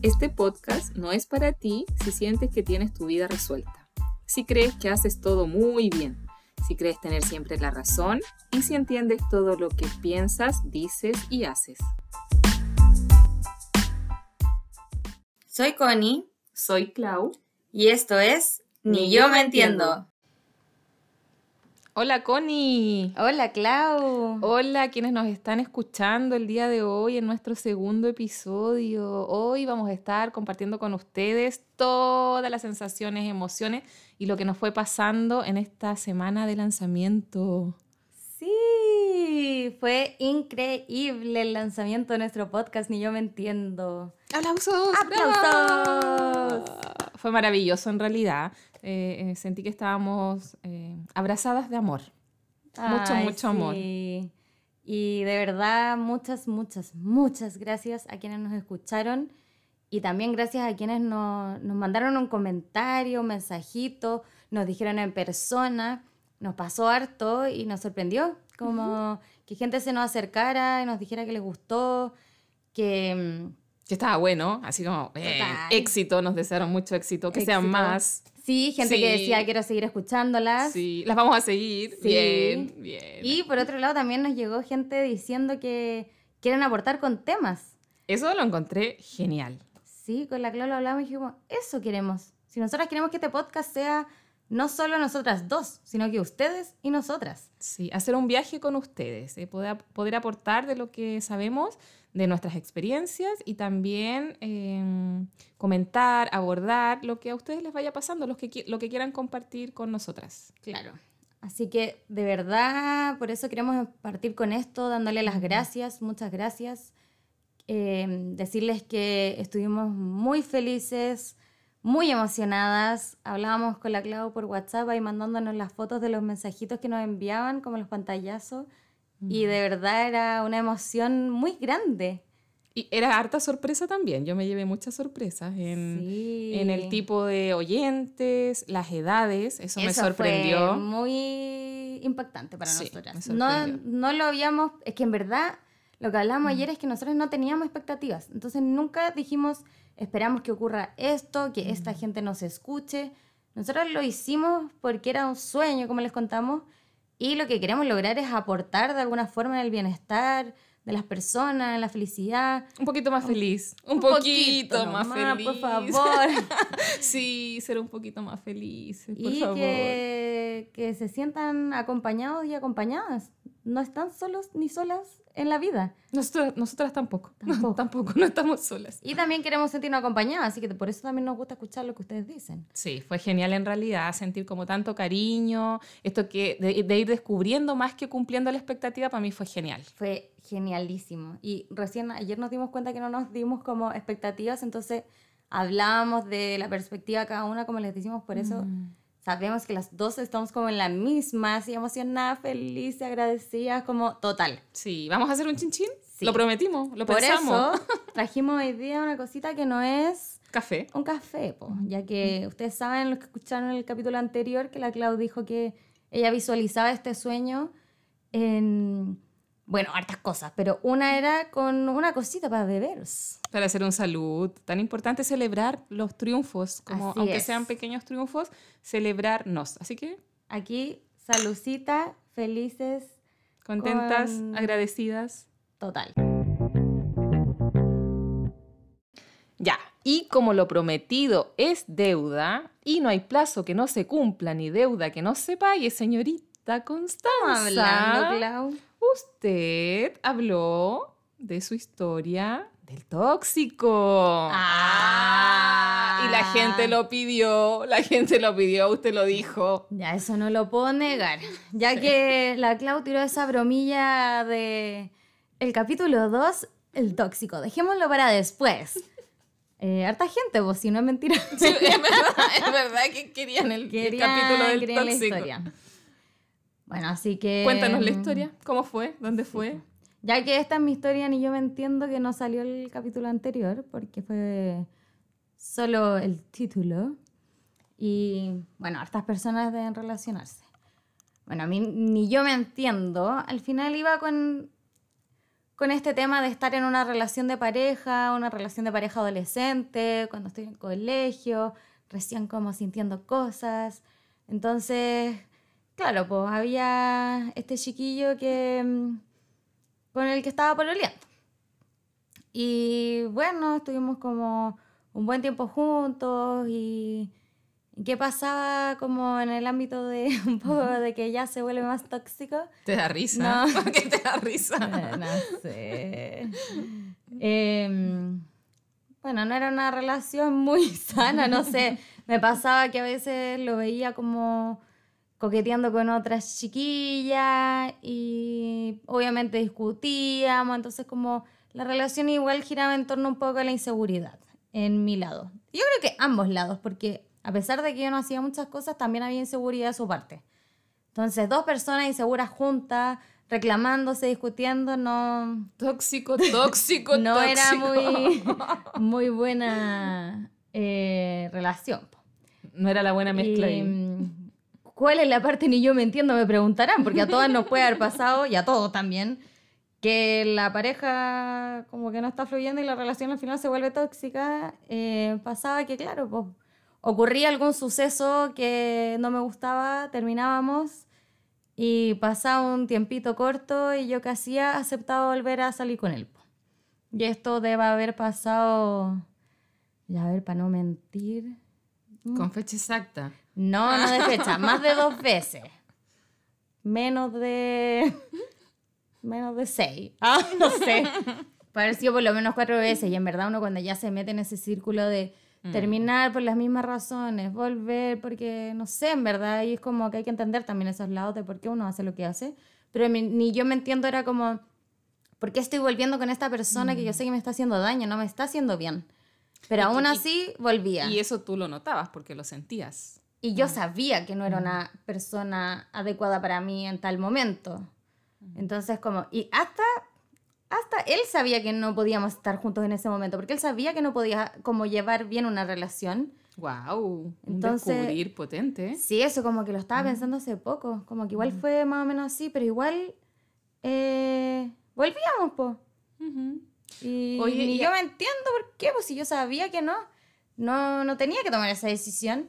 Este podcast no es para ti si sientes que tienes tu vida resuelta, si crees que haces todo muy bien, si crees tener siempre la razón y si entiendes todo lo que piensas, dices y haces. Soy Connie Soy Clau. y esto es Ni yo me entiendo. Hola Connie. Hola Clau. Hola quienes nos están escuchando el día de hoy en nuestro segundo episodio. Hoy vamos a estar compartiendo con ustedes todas las sensaciones, emociones y lo que nos fue pasando en esta semana de lanzamiento. Sí, fue increíble el lanzamiento de nuestro podcast Ni yo me entiendo. ¡Aplausos! ¡Aplausos! ¡Bravo! Fue maravilloso en realidad. Eh, eh, sentí que estábamos eh, abrazadas de amor. Mucho, Ay, mucho amor. Y de verdad, muchas, muchas, muchas gracias a quienes nos escucharon y también gracias a quienes nos, nos mandaron un comentario, un mensajito, nos dijeron en persona. Nos pasó harto y nos sorprendió, como que gente se nos acercara y nos dijera que les gustó, que... Que estaba bueno, así como eh, éxito, nos desearon mucho éxito, que sean más. Sí, gente que decía quiero seguir escuchándolas. Sí, las vamos a seguir. Sí. Bien, bien. Y por otro lado también nos llegó gente diciendo que quieren aportar con temas. Eso lo encontré genial. Sí, con la Clau lo hablamos y dijimos, eso queremos. Si nosotras queremos que este podcast sea no solo nosotras dos, sino que ustedes y nosotras. Sí, hacer un viaje con ustedes, eh, poder, poder aportar de lo que sabemos, de nuestras experiencias y también eh, comentar, abordar lo que a ustedes les vaya pasando, los que, lo que quieran compartir con nosotras. Claro. Así que de verdad, por eso queremos partir con esto, dándole las gracias, muchas gracias. Eh, decirles que estuvimos muy felices, muy emocionadas. Hablábamos con la Clau por WhatsApp y mandándonos las fotos de los mensajitos que nos enviaban, como los pantallazos. Y de verdad era una emoción muy grande. Y era harta sorpresa también, yo me llevé muchas sorpresas en, Sí. en el tipo de oyentes, las edades, eso, me Eso sorprendió. Fue muy impactante para Sí, nosotras. me No, no lo habíamos, es que en verdad lo que hablamos ayer es que nosotros no teníamos expectativas. Entonces nunca dijimos, esperamos que ocurra esto, que esta gente nos escuche. Nosotros lo hicimos porque era un sueño, como les contamos, y lo que queremos lograr es aportar de alguna forma en el bienestar de las personas, en la felicidad. Un poquito más feliz, un, Un poquito, más nomás, feliz. Por favor. sí, ser un poquito más feliz, por y favor. que, que se sientan acompañados y acompañadas. No están solos ni solas en la vida. Nosotras, nosotras tampoco. Tampoco. tampoco, no estamos solas. Y también queremos sentirnos acompañadas, así que por eso también nos gusta escuchar lo que ustedes dicen. Sí, fue genial en realidad sentir como tanto cariño, esto que de, de ir descubriendo más que cumpliendo la expectativa, para mí fue genial. Fue genialísimo. Y recién ayer nos dimos cuenta que no nos dimos como expectativas, entonces hablábamos de la perspectiva de cada una, como les decimos, por eso Mm. Sabemos que las dos estamos como en la misma, así emocionadas, felices, agradecidas, como total. Sí, ¿vamos a hacer un chinchín? Sí. Lo prometimos, lo Por pensamos. eso trajimos hoy día una cosita que no es Café. un café, po, ya que ustedes saben, los que escucharon el capítulo anterior, que la Clau dijo que ella visualizaba este sueño en, bueno, hartas cosas, pero una era con una cosita para beber. Para hacer un salud. Tan importante celebrar los triunfos, como Así aunque es. sean pequeños triunfos, celebrarnos. Así que Aquí, salucita, felices, contentas, Con- agradecidas. total. Ya, y como lo prometido es deuda, y no hay plazo que no se cumpla ni deuda que no se pague, señorita Constanza. Hablando, Clau. Usted habló de su historia del tóxico. Ah. y la gente lo pidió, la gente lo pidió, usted lo dijo. Ya, eso no lo puedo negar. Ya que la Clau tiró esa bromilla de el capítulo 2, el tóxico. Dejémoslo para después. Eh, harta gente, pues si no es mentira. Sí, es verdad, es verdad que querían el, el Querían- capítulo del querían la tóxico. historia. Bueno, así que... Cuéntanos la historia, ¿cómo fue? ¿Dónde fue? Ya que esta es mi historia, ni yo me entiendo que no salió el capítulo anterior, porque fue solo el título. Y bueno, hartas personas deben relacionarse. Bueno, a mí ni yo me entiendo. Al final iba con, con este tema de estar en una relación de pareja, una relación de pareja adolescente, cuando estoy en el colegio, recién como sintiendo cosas. Entonces, claro, pues había este chiquillo que mm, con el que estaba pololeando. Y bueno, estuvimos como un buen tiempo juntos y ¿Qué pasaba como en el ámbito de un poco de que ya se vuelve más tóxico? ¿Te da risa? No. ¿Por qué te da risa? Eh, no sé. Em, bueno, no era una relación muy sana, no sé. Me pasaba que a veces lo veía como coqueteando con otras chiquillas y obviamente discutíamos, entonces como la relación igual giraba en torno un poco a la inseguridad en mi lado. Yo creo que ambos lados, porque a pesar de que yo no hacía muchas cosas, también había inseguridad de su parte. Entonces, dos personas inseguras juntas, reclamándose, discutiendo, no... Tóxico, tóxico, no era muy, muy buena eh, relación. No era la buena mezcla. Mm, ¿Cuál es la parte ni yo me entiendo? Me preguntarán, porque a todas nos puede haber pasado, y a todos también, que la pareja como que no está fluyendo y la relación al final se vuelve tóxica. Eh, pasaba que, claro, pues ocurría algún suceso que no me gustaba, terminábamos y pasaba un tiempito corto y yo casi hacía aceptado volver a salir con él. Y esto debe haber pasado, ya a ver, para no mentir. Con fecha exacta. No, no de fecha, más de dos veces. Menos de... Menos de seis. Ah, no sé. Pareció por lo menos cuatro veces y en verdad uno cuando ya se mete en ese círculo de Mm. Terminar por las mismas razones, volver porque, no sé, en verdad, y es como que hay que entender también esos lados de por qué uno hace lo que hace. Pero ni yo me entiendo, era como, ¿por qué estoy volviendo con esta persona que yo mm. sé que me está haciendo daño, no me está haciendo bien? Pero aún así volvía. Y eso tú lo notabas porque lo sentías. Y yo sabía que no era una persona adecuada para mí en tal momento. Entonces, como, y hasta hasta él sabía que no podíamos estar juntos en ese momento, porque él sabía que no podía como llevar bien una relación. Wow, Entonces, un descubrir potente. Sí, eso como que lo estaba pensando hace poco, como que igual fue más o menos así, pero igual eh, volvíamos, po. Y, y yo me entiendo por qué, pues si yo sabía que no, no, no tenía que tomar esa decisión.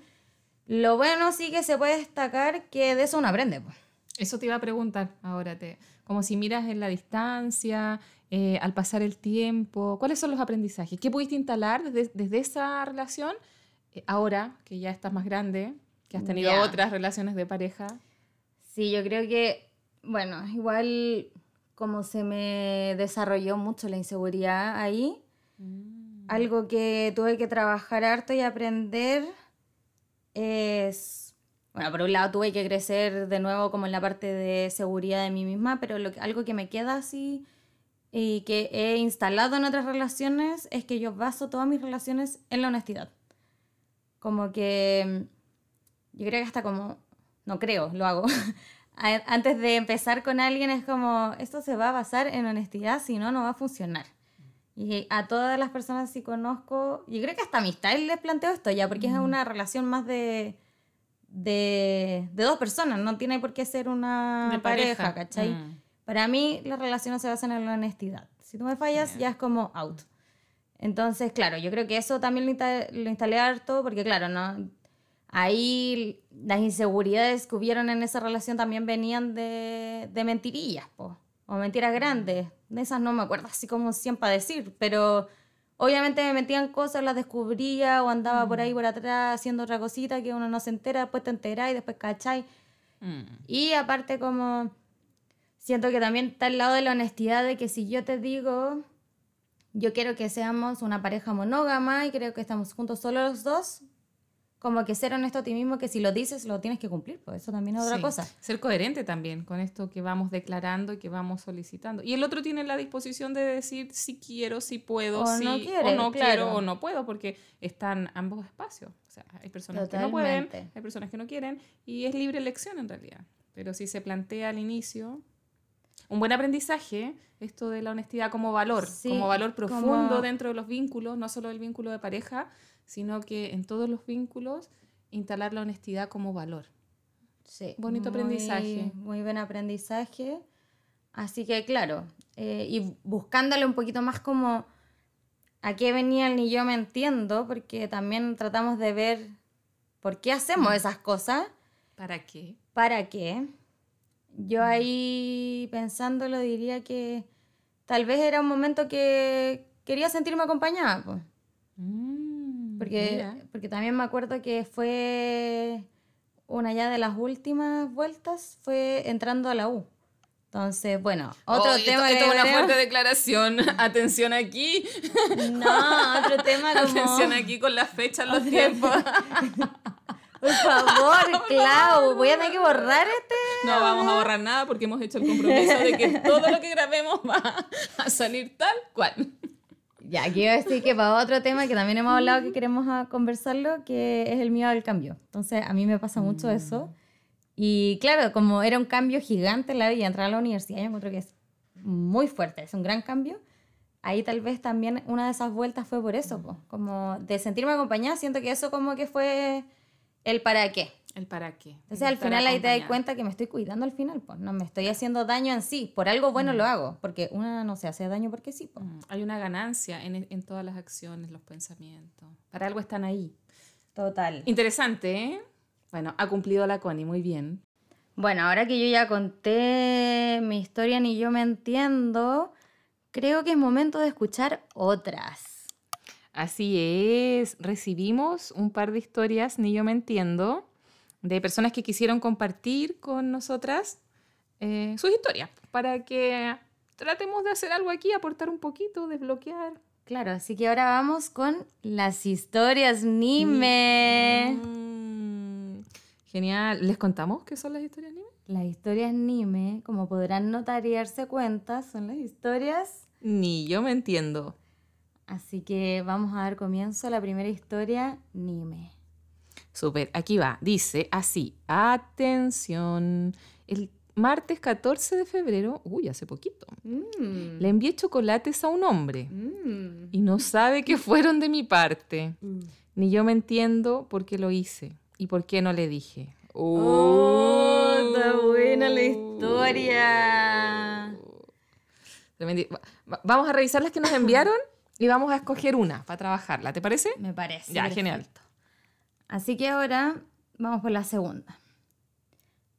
Lo bueno sí que se puede destacar que de eso uno aprende, pues. Eso te iba a preguntar ahora, te, como si miras en la distancia, eh, al pasar el tiempo, ¿cuáles son los aprendizajes? ¿Qué pudiste instalar desde, esa relación eh, ahora que ya estás más grande, que has tenido otras relaciones de pareja? Sí, yo creo que, bueno, igual como se me desarrolló mucho la inseguridad ahí, mm. algo que tuve que trabajar harto y aprender es bueno, por un lado tuve que crecer de nuevo como en la parte de seguridad de mí misma, pero lo algo que me queda así y que he instalado en otras relaciones es que yo baso todas mis relaciones en la honestidad. Como que yo creo que hasta como, no creo, lo hago. Antes de empezar con alguien es como, esto se va a basar en honestidad, si no, no va a funcionar. Y a todas las personas que conozco, yo creo que hasta a amistades les planteo esto ya, porque es una relación más de de, dos personas, no tiene por qué ser una pareja, ¿cachai? Mm. Para mí las relaciones se basan en la honestidad. Si tú me fallas, ya es como out. Entonces, claro, yo creo que eso también lo, instalé harto, porque claro, ¿no? Ahí las inseguridades que hubieron en esa relación también venían de, de mentirillas, o mentiras grandes. De esas no me acuerdo así como siempre a decir, pero Obviamente me metían cosas, las descubría o andaba por ahí mm. por atrás haciendo otra cosita que uno no se entera, después te enteras y después cachai. Mm. Y aparte como siento que también está al lado de la honestidad de que si yo te digo, yo quiero que seamos una pareja monógama y creo que estamos juntos solo los dos, como que ser honesto a ti mismo, que si lo dices lo tienes que cumplir, pues eso también es otra cosa. Ser coherente también con esto que vamos declarando y que vamos solicitando. Y el otro tiene la disposición de decir si quiero, si puedo, si no, o no quiero o no puedo, porque están ambos espacios. O sea, hay personas que no pueden, hay personas que no quieren, y es libre elección en realidad. Pero si se plantea al inicio, un buen aprendizaje, esto de la honestidad como valor, como valor profundo dentro de los vínculos, no solo el vínculo de pareja, sino que en todos los vínculos instalar la honestidad como valor. Sí. Bonito aprendizaje. Muy buen aprendizaje. Así que claro, eh, y buscándole un poquito más como a qué venía el ni yo me entiendo, porque también tratamos de ver por qué hacemos esas cosas. ¿Para qué? ¿Para qué? Yo ahí pensándolo diría que tal vez era un momento que quería sentirme acompañada. Pues. porque, porque también me acuerdo que fue una ya de las últimas vueltas, fue entrando a la U. Entonces, bueno, otro tema. Esto, es una fuerte declaración. Atención aquí. No, otro tema como. Atención aquí con las fechas, los tiempos. Por favor, Clau, voy a tener que borrar este. No vamos a borrar nada porque hemos hecho el compromiso de que todo lo que grabemos va a salir tal cual. Ya, quiero decir que para otro tema que también hemos hablado que queremos conversarlo, que es el miedo al cambio. Entonces, a mí me pasa mucho mm. eso. Y claro, como era un cambio gigante en la vida, entrar a la universidad, yo encuentro que es muy fuerte, es un gran cambio. Ahí tal vez también una de esas vueltas fue por eso, como de sentirme acompañada, siento que eso como que fue el para qué. El para qué. Entonces al final ahí te das cuenta que me estoy cuidando al final, pues no me estoy haciendo daño en sí, por algo bueno lo mm. hago, porque una no se hace daño porque sí. Pues. Hay una ganancia en, en todas las acciones, los pensamientos. Para algo están ahí. Total. Interesante, ¿eh? Bueno, ha cumplido la Connie, muy bien. Bueno, ahora que yo ya conté mi historia ni yo me entiendo, creo que es momento de escuchar otras. Así es, recibimos un par de historias, ni yo me entiendo, de personas que quisieron compartir con nosotras eh, sus historias, para que tratemos de hacer algo aquí, aportar un poquito, desbloquear. Claro, así que ahora vamos con las historias Nime. Genial. ¿Les contamos qué son las historias Nime? Las historias Nime, como podrán notar y darse cuenta, son las historias... Ni yo me entiendo. Así que vamos a dar comienzo a la primera historia Nime. Súper, aquí va. Dice así, atención. El martes 14 de febrero, uy, hace poquito, mm. le envié chocolates a un hombre mm. y no sabe que fueron de mi parte. Mm. Ni yo me entiendo por qué lo hice. ¿Y por qué no le dije? ¡Oh! está buena la historia! Vamos a revisar las que nos enviaron y vamos a escoger una para trabajarla. ¿Te parece? Me parece. Ya, genial. Así que ahora vamos por la segunda.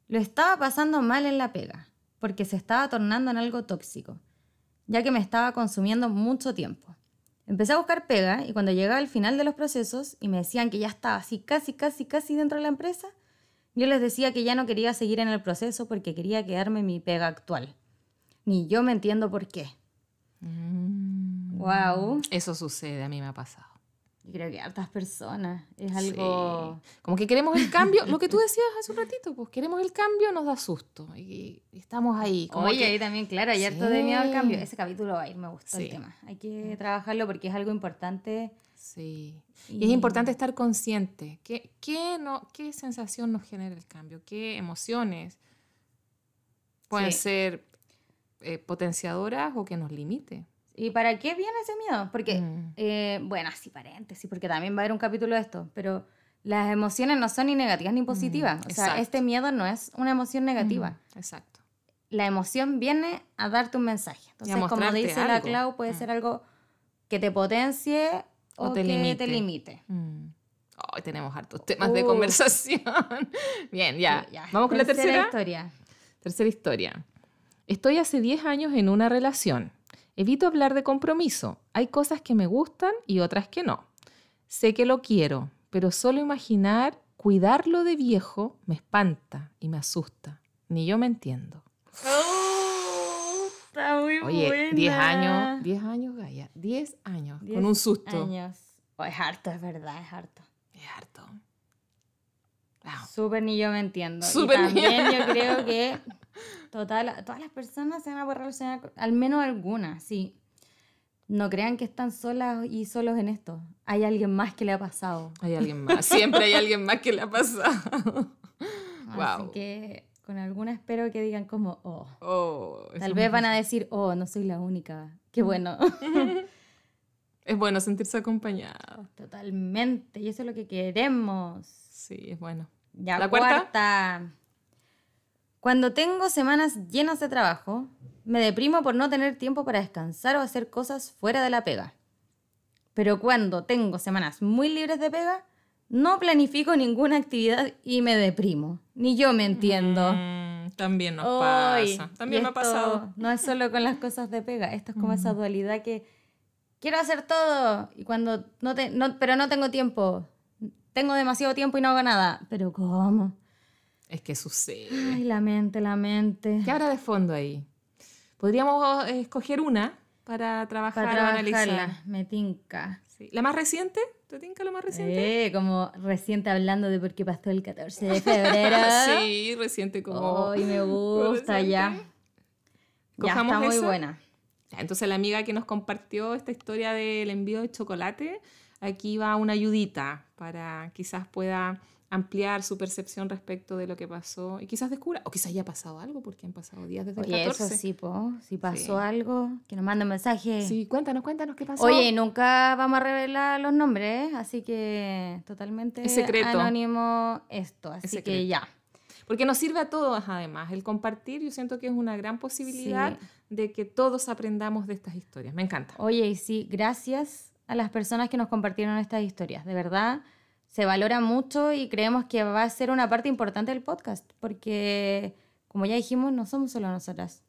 Lo estaba pasando mal en la pega, porque se estaba tornando en algo tóxico, ya que me estaba consumiendo mucho tiempo. Empecé a buscar pega y cuando llegaba al final de los procesos y me decían que ya estaba así casi, casi, casi dentro de la empresa, yo les decía que ya no quería seguir en el proceso porque quería quedarme en mi pega actual. Ni yo me entiendo por qué. Wow. Eso sucede, a mí me ha pasado. Yo creo que hartas personas. Es algo. Como que queremos el cambio. Lo que tú decías hace un ratito, pues queremos el cambio, nos da susto. Y, estamos ahí. Como Oye, ahí también, claro, hay harto de miedo al cambio. Ese capítulo va a ir, me gustó el tema. Hay que trabajarlo porque es algo importante. Sí. Y, es importante estar consciente. ¿Qué, qué, no, ¿Qué sensación nos genera el cambio? ¿Qué emociones pueden ser eh, potenciadoras o que nos limite? ¿Y para qué viene ese miedo? Porque, mm. eh, bueno, así paréntesis, porque también va a haber un capítulo de esto, pero las emociones no son ni negativas ni positivas. Mm, o sea, este miedo no es una emoción negativa. exacto. La emoción viene a darte un mensaje. Entonces, como dice la Clau, puede mm. ser algo que te potencie o, te que limite. te limite. Hoy tenemos hartos temas de conversación. Bien, ya. Vamos con la tercera historia. Tercera historia. Estoy hace 10 años en una relación Evito hablar de compromiso. Hay cosas que me gustan y otras que no. Sé que lo quiero, pero solo imaginar cuidarlo de viejo me espanta y me asusta. Ni yo me entiendo. Oh, está muy Oye, 10 años, 10 años, Gaya, 10 años, con un susto. Años. Oh, es harto, es verdad, es harto. Es harto. Wow. Súper ni yo me entiendo. Súper y también yo creo que Total, todas las personas se van a poder relacionar, al menos algunas, sí. No crean que están solas y solos en esto. Hay alguien más que le ha pasado. Hay alguien más. Siempre hay alguien más que le ha pasado. Así que con alguna espero que digan como, oh. oh Tal vez van a decir, oh, no soy la única. Qué bueno. es bueno sentirse acompañado. Totalmente. Y eso es lo que queremos. Sí, es bueno. Ya, ¿La cuarta? Cuando tengo semanas llenas de trabajo, me deprimo por no tener tiempo para descansar o hacer cosas fuera de la pega. Pero cuando tengo semanas muy libres de pega, no planifico ninguna actividad y me deprimo. Ni yo me entiendo. Mm, también nos pasa. También me ha pasado. No es solo con las cosas de pega, esto es como esa dualidad que quiero hacer todo y cuando no te, no, pero no tengo tiempo. Tengo demasiado tiempo y no hago nada. Pero ¿cómo? Es que sucede. Ay, la mente, la mente. ¿Qué habrá de fondo ahí? Podríamos eh, escoger una para trabajar Para o analizar. trabajarla, me tinca. Sí. ¿La más reciente? ¿Te tinca la más reciente? Eh, como reciente hablando de por qué pasó el 14 de febrero. sí, reciente como... Ay, me gusta ya. Ya está muy buena. Entonces la amiga que nos compartió esta historia del envío de chocolate, aquí va una ayudita para quizás pueda ampliar su percepción respecto de lo que pasó y quizás descubra, o quizás ya ha pasado algo porque han pasado días desde el Oye, 14. eso sí, po. Si pasó Sí. algo, que nos mande un mensaje. Sí, cuéntanos, cuéntanos qué pasó. Oye, nunca vamos a revelar los nombres, así que totalmente Es secreto. anónimo esto, así que secreto. ya. Porque nos sirve a todos además. El compartir yo siento que es una gran posibilidad Sí. de que todos aprendamos de estas historias. Me encanta. Oye, y sí, gracias a las personas que nos compartieron estas historias. De verdad, se valora mucho y creemos que va a ser una parte importante del podcast, porque, como ya dijimos, no somos solo nosotras,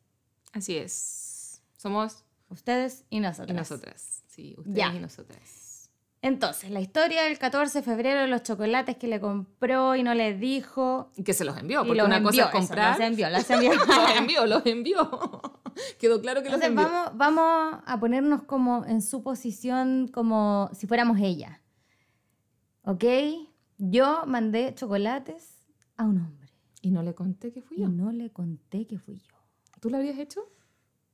Así es. Somos ustedes y y nosotras. nosotras. Sí, ustedes Ya. y nosotras. Entonces, la historia del 14 de febrero, los chocolates que le compró y no le dijo. Y que se los envió, y porque los una envió, cosa es eso, comprar. los envió, los envió. los envió, los envió. Quedó claro que los Entonces envió. vamos, vamos a ponernos como en su posición como si fuéramos ella. ¿Ok? Yo mandé chocolates a un hombre Y no le conté que fui y yo. no le conté que fui yo. ¿Tú lo habrías hecho?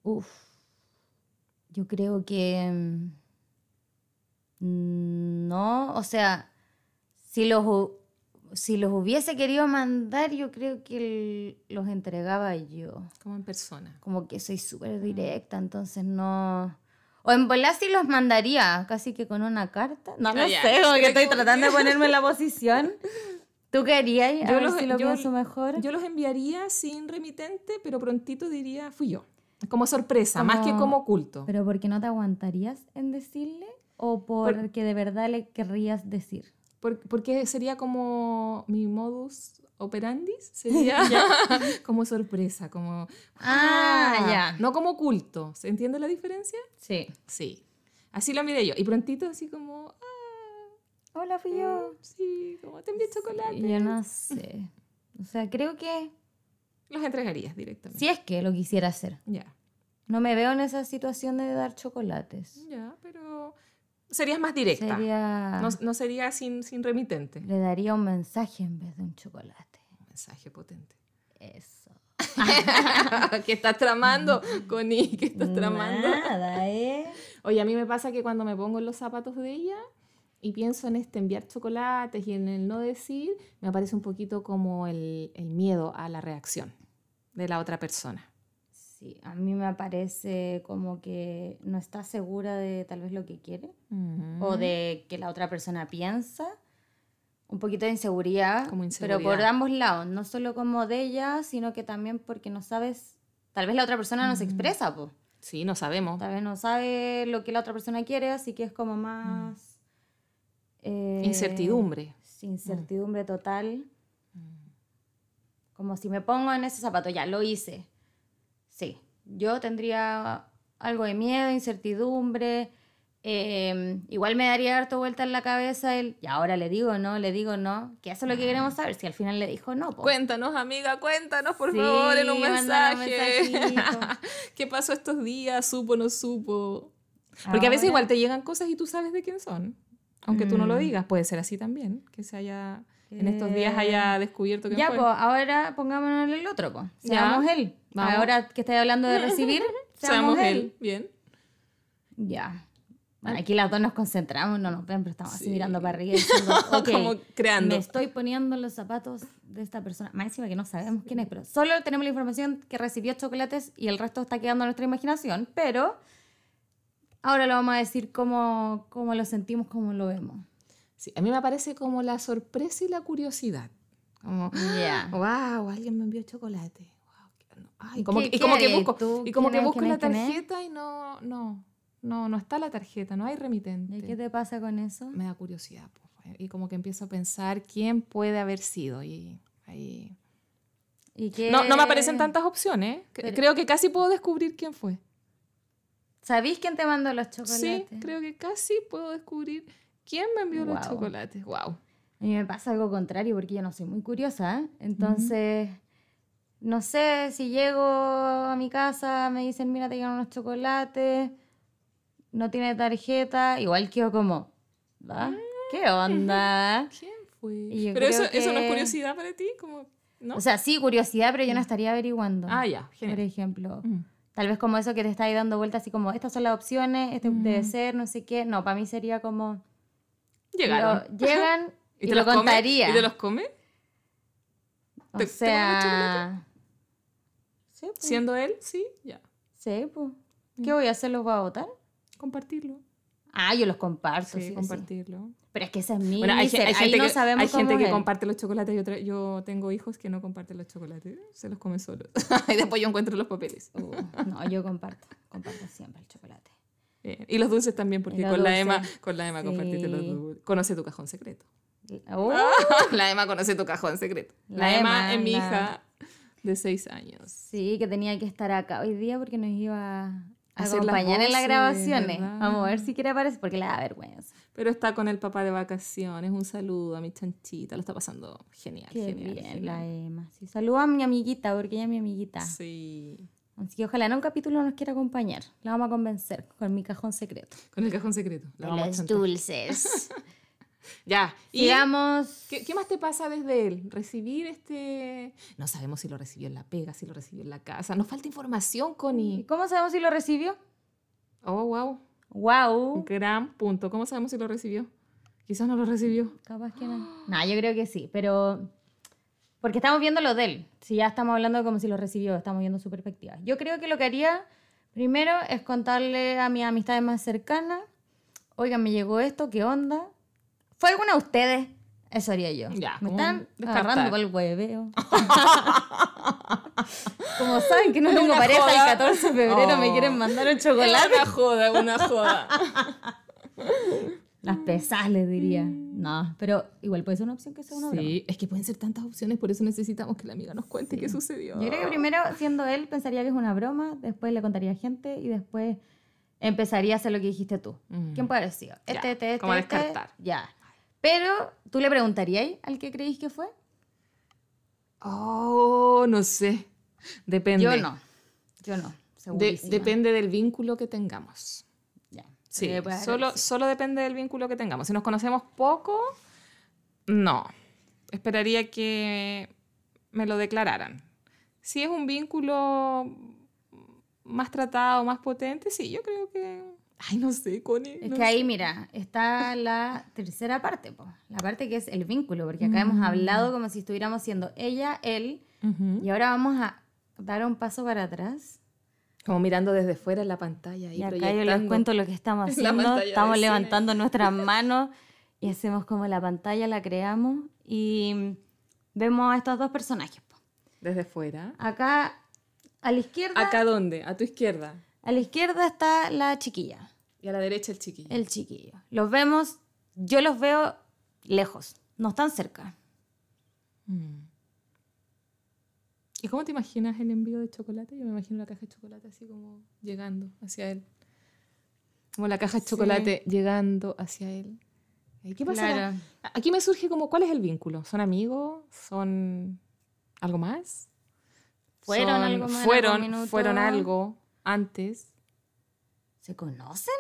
Uf. Yo creo que... No, o sea, si los, si los hubiese querido mandar, yo creo que los entregaba yo. Como en persona. como que soy súper directa, entonces no... O en volar sí los mandaría, casi que con una carta. No, no Ah, sé, como que estoy Como tratando de ponerme en la posición. ¿Tú querías? A Yo ver los- si lo yo- pienso mejor. Yo los enviaría sin remitente, pero prontito diría, fui yo. Como sorpresa, más que Como- como oculto. ¿Pero por qué no te aguantarías en decirle? ¿O porque de verdad le querrías decir? Por- porque sería como mi modus operandi, sería como sorpresa, como... Ah, ya. No como oculto. ¿Se entiende la diferencia? Sí. Sí. Así lo miré yo. Y prontito así como, ah, Hola, fui yo. sí, como te envié chocolate. Yo no sé. O sea, creo que Los entregarías directamente. si es que lo quisiera hacer. Ya. No me veo en esa situación de dar chocolates. Ya, pero serías más directa. Sería... No, no sería sin, sin remitente. Le daría un mensaje en vez de un chocolate. Un mensaje potente. Eso. ¿Qué estás tramando, Connie? ¿Qué estás tramando? Nada, ¿eh? Oye, a mí me pasa que cuando me pongo en los zapatos de ella y pienso en este enviar chocolates y en el no decir, me aparece un poquito como el, el miedo a la reacción de la otra persona. Sí, a mí me parece como que no está segura de tal vez lo que quiere o de que la otra persona piensa. Un poquito de inseguridad, Como pero por ambos lados, no solo como de ella, sino que también porque no sabes, tal vez la otra persona no se expresa, pues. Sí, no sabemos. Tal vez no sabe lo que la otra persona quiere, así que es como más... eh, Incertidumbre. Incertidumbre total. Como si me pongo en ese zapato, ya lo hice. Sí, yo tendría algo de miedo, incertidumbre. eh, igual me daría harto vuelta en la cabeza el, y ahora le digo no, le digo no, que eso es lo que queremos saber, si al final le dijo no. po. Cuéntanos, amiga, cuéntanos, por Sí, favor, en un mensaje. ¿Qué pasó estos días? ¿Supo, no supo? Porque a veces igual te llegan cosas y tú sabes de quién son. Aunque tú no lo Mm. digas, puede ser así también. Que se haya, en estos Eh, días haya descubierto quién Ya, pues ahora pongámonos el otro, pues. Ya, Seamos él. vamos. Ahora que estoy hablando de recibir, seamos, Seamos él. él. Bien. Ya. Bueno, aquí las dos nos concentramos, no nos ven, pero estamos así Sí. mirando para arriba diciendo, ok, Como creando. me estoy poniendo en los zapatos de esta persona. Más encima que no sabemos quién es, pero solo tenemos la información que recibió chocolates y el resto está quedando a nuestra imaginación, pero ahora lo vamos a decir cómo, cómo lo sentimos, cómo lo vemos. Sí, a mí me parece como la sorpresa y la curiosidad. Como, wow, alguien me envió chocolate. Wow, qué- no, Ay, como ¿Qué- que, y como que busco, y como ¿Quién que busco ¿Quién la tarjeta y no, no, no, no está la tarjeta, no hay remitente. ¿Y qué te pasa con eso? Me da curiosidad. po, Y como que empiezo a pensar quién puede haber sido. Y ahí... ¿Y qué... No, no me aparecen tantas opciones. Pero- Creo que casi puedo descubrir quién fue. ¿Sabéis quién te mandó los chocolates? Sí, creo que casi puedo descubrir quién me envió los Guau. chocolates. Wow. A mí me pasa algo contrario porque yo no soy muy curiosa. ¿eh? Entonces, no sé si llego a mi casa, me dicen, mira, te llegan unos chocolates, no tiene tarjeta, igual quedo como, ¿va? ¿Qué onda? ¿Quién fue? Pero eso, creo eso no es que- curiosidad para ti, como, ¿no? O sea, sí, curiosidad, pero yo no estaría averiguando. ah, ya, por genial. ejemplo. Mm. Tal vez como eso que te está ahí dando vueltas, así como, estas son las opciones, este debe ser, no sé qué. No, para mí sería como... Llegaron. lo- llegan y, te lo los come? contaría. ¿Y te los come? O ¿Te- sea... Sí, pues. Siendo él, sí, ya. Sí, pues. ¿Qué voy a hacer? ¿Los voy a votar? Compartirlo. Ah, yo los comparto, Sí, sí, sí. compartirlo. Pero es que ese es mi Bueno, hay, gente, no que, sabemos hay gente cómo que es. comparte los chocolates yo tengo hijos que no comparten los chocolates, se los comen solos. y después yo encuentro los papeles. Uh, no, yo comparto. Comparto siempre el chocolate. Bien. Y los dulces también, porque con la. Emma, con la Emma compartiste los Sí. dulces. Conoce tu cajón secreto. Uh, la Emma conoce tu cajón secreto. La, La Emma, es mi la- hija de seis años. sí, que tenía que estar acá hoy día porque nos iba a Hacer acompañar en las voces, grabaciones. ¿verdad? Vamos a ver si quiere aparecer porque le da vergüenza. Pero está con el papá de vacaciones. Un saludo a mi chanchita. Lo está pasando genial, Qué genial. bien, genial. la Emma. Sí, saluda a mi amiguita porque ella es mi amiguita. Sí. Así que ojalá en un capítulo nos quiera acompañar. La vamos a convencer con mi cajón secreto. Con el cajón secreto. La vamos los dulces. Ya. Y Sigamos. ¿Qué, qué más te pasa desde él? Recibir este... No sabemos si lo recibió en la pega, si lo recibió en la casa. Nos falta información, ¿Y Connie. cómo sabemos si lo recibió? Oh, wow. Wow. Gran punto. ¿Cómo sabemos si lo recibió? Quizás no lo recibió. Capaz que no. No, yo creo que sí, pero. Porque estamos viendo lo de él. Si ya estamos hablando como si lo recibió, estamos viendo su perspectiva. Yo creo que lo que haría primero es contarle a mis amistades más cercanas: Oigan, me llegó esto, ¿qué onda? ¿Fue alguna de ustedes? Eso haría yo. Ya, me están descartar. agarrando por el hueveo. como saben que no tengo pareja joda. el 14 de febrero, me Oh. quieren mandar un chocolate. Una joda, una joda. Las pesadas, les diría. No, pero igual puede ser una opción que sea una broma. Sí, es que pueden ser tantas opciones, por eso necesitamos que la amiga nos cuente qué sucedió. Yo creo que primero, siendo él, pensaría que es una broma, después le contaría a gente y después empezaría a hacer lo que dijiste tú. Mm. ¿Quién puede haber sido? Ya, Este, este, este. como este. descartar. Ya. Pero, ¿tú le preguntarías al que creís que fue? Oh, no sé. Depende. Yo no. Yo no. De- depende del vínculo que tengamos. Sí, haber solo, solo depende del vínculo que tengamos. Si nos conocemos poco, no. Esperaría que me lo declararan. Si es un vínculo más tratado, más potente, sí, yo creo que... Ay, no sé, Connie. Es no que ahí, mira, está la tercera parte, po. la parte que es el vínculo, porque acá Mm. hemos hablado como si estuviéramos siendo ella, él, y ahora vamos a dar un paso para atrás. Como mirando desde fuera en la pantalla. Y Y acá yo les cuento lo que estamos haciendo. Estamos levantando nuestras manos y hacemos como la pantalla, la creamos y vemos a estos dos personajes. Desde fuera. Acá a la izquierda, ¿Acá dónde? A tu izquierda. a la izquierda está la chiquilla, Y a la derecha el chiquillo. el chiquillo. Los vemos, yo los veo lejos, no están cerca. Mm. ¿Y cómo te imaginas el envío de chocolate? Yo me imagino la caja de chocolate así como llegando hacia él. Como la caja de Sí. chocolate llegando hacia él. ¿Y ¿Qué pasa? Claro. Aquí me surge como, ¿cuál es el vínculo? ¿Son amigos? ¿Son algo más? ¿Fueron Son- algo más Fueron, fueron algo antes. ¿Se conocen?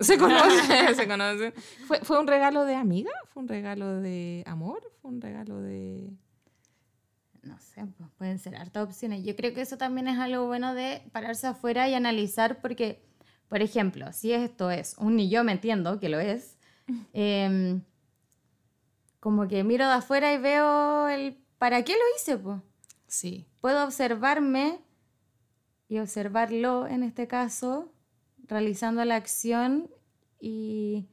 Se conocen, se conocen. ¿Fue, ¿Fue un regalo de amiga? ¿Fue un regalo de amor? ¿Fue un regalo de...? No sé, pues pueden ser hartas opciones. Yo creo que eso también es algo bueno de pararse afuera y analizar porque, por ejemplo, si esto es un ni yo me entiendo que lo es, em, como que miro de afuera y veo el ¿para qué lo hice? Pues? Sí. Puedo observarme y observarlo en este caso, realizando la acción y,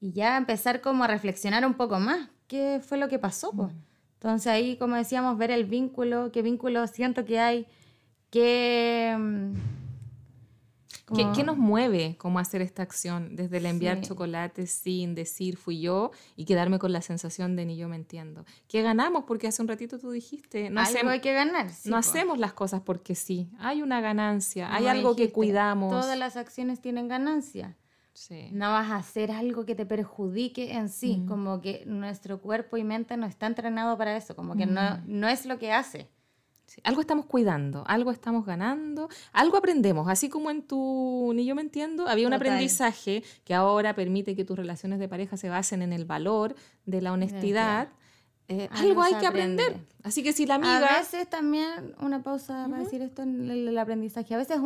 y ya empezar como a reflexionar un poco más. ¿Qué fue lo que pasó? po? Entonces ahí, como decíamos, ver el vínculo, qué vínculo siento que hay ¿Qué, mm, ¿Qué, nos mueve cómo hacer esta acción? Desde el enviar Sí. chocolates sin decir fui yo y quedarme con la sensación de ni yo me entiendo. ¿Qué ganamos? Porque hace un ratito tú dijiste, no, algo hacemos, hay que ganar? sí, no hacemos las cosas porque sí. Hay una ganancia, hay Como algo que cuidamos. Todas las acciones tienen ganancia. Sí. No vas a hacer algo que te perjudique en sí, Mm. como que nuestro cuerpo y mente no está entrenado para eso, como que no, Mm. no es lo que hace. Sí, Algo estamos cuidando, algo estamos ganando, algo aprendemos, así como en tu Ni yo me entiendo, había un Total. aprendizaje que ahora permite que tus relaciones de pareja se basen en el valor de la honestidad. Eh, Algo hay que aprender. aprende. Así que si la A amiga... veces también, una pausa para decir esto en el, el aprendizaje, a veces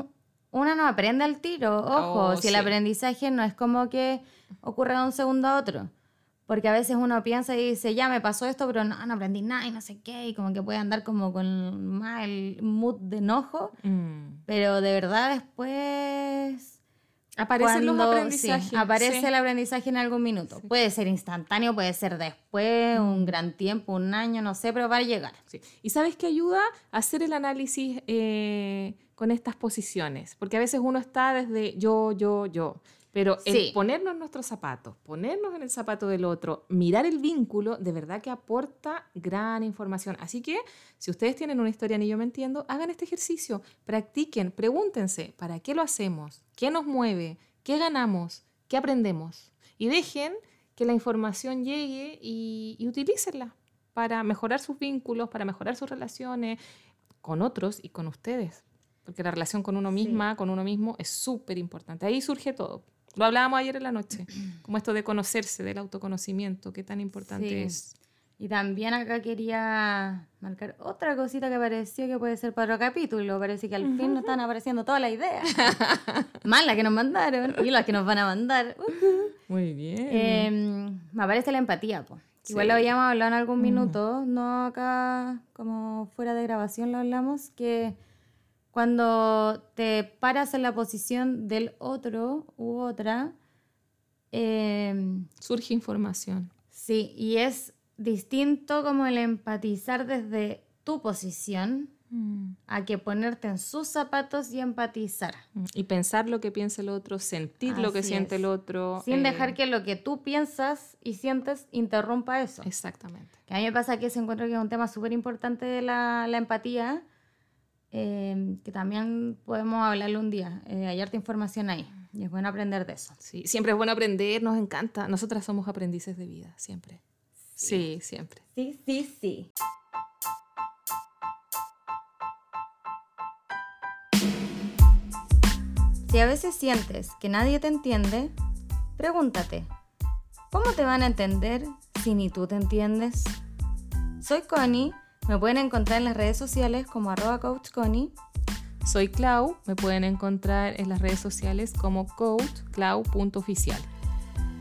uno no aprende al tiro, ojo, Oh, si el aprendizaje no es como que ocurre de un segundo a otro. Porque a veces uno piensa y dice, ya me pasó esto, pero no, no aprendí nada y no sé qué, y como que puede andar como con más el mood de enojo, Mm. pero de verdad después... Aparecen los cuando- sí, aprendizajes. aparece sí. el aprendizaje en algún minuto. Puede ser instantáneo, puede ser después, Mm. un gran tiempo, un año, no sé, pero va a llegar. ¿Y sabes qué ayuda? A hacer el análisis eh, con estas posiciones. Porque a veces uno está desde yo, yo, yo. Pero el Sí. ponernos en nuestros zapatos, ponernos en el zapato del otro, mirar el vínculo, de verdad que aporta gran información. Así que, si ustedes tienen una historia ni yo me entiendo, hagan este ejercicio, practiquen, pregúntense, ¿para qué lo hacemos? ¿Qué nos mueve? ¿Qué ganamos? ¿Qué aprendemos? Y dejen que la información llegue y, y utilícenla para mejorar sus vínculos, para mejorar sus relaciones con otros y con ustedes. Porque la relación con uno Sí. misma, con uno mismo, es súper importante. Ahí surge todo. Lo hablábamos ayer en la noche, como esto de conocerse, del autoconocimiento, qué tan importante Sí. es. Y también acá quería marcar otra cosita que pareció que puede ser para otro capítulo. Parece que al fin nos están apareciendo todas las ideas. Más las que nos mandaron y las que nos van a mandar. Uh. Muy bien. Eh, me aparece la empatía. Igual Sí. lo habíamos hablado en algún Mm. minuto, no acá como fuera de grabación lo hablamos, que cuando te paras en la posición del otro u otra, eh, Surge información. sí, y es distinto como el empatizar desde tu posición a que ponerte en sus zapatos y empatizar. Y pensar lo que piensa el otro, sentir lo que Así siente es. el otro. Sin eh, dejar que lo que tú piensas y sientes interrumpa eso. Exactamente. Que a mí me pasa que se encuentro que es un tema súper importante de la, la empatía, eh, que también podemos hablarlo un día. Eh, hay harta información ahí y es bueno aprender de eso. Sí, siempre es bueno aprender, nos encanta. Nosotras somos aprendices de vida, siempre. Sí, siempre. Sí, sí, sí. Si a veces sientes que nadie te entiende, pregúntate, ¿cómo te van a entender si ni tú te entiendes? Soy Connie, me pueden encontrar en las redes sociales como arroba. Soy Clau, me pueden encontrar en las redes sociales como coachclau.oficial.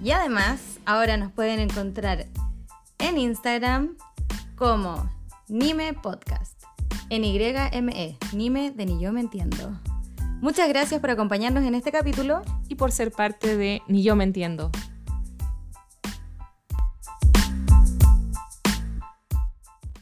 Y además, ahora nos pueden encontrar en Instagram como Nime Podcast. En YME, Nime de Ni Yo Me Entiendo. Muchas gracias por acompañarnos en este capítulo. Y por ser parte de Ni yo me entiendo.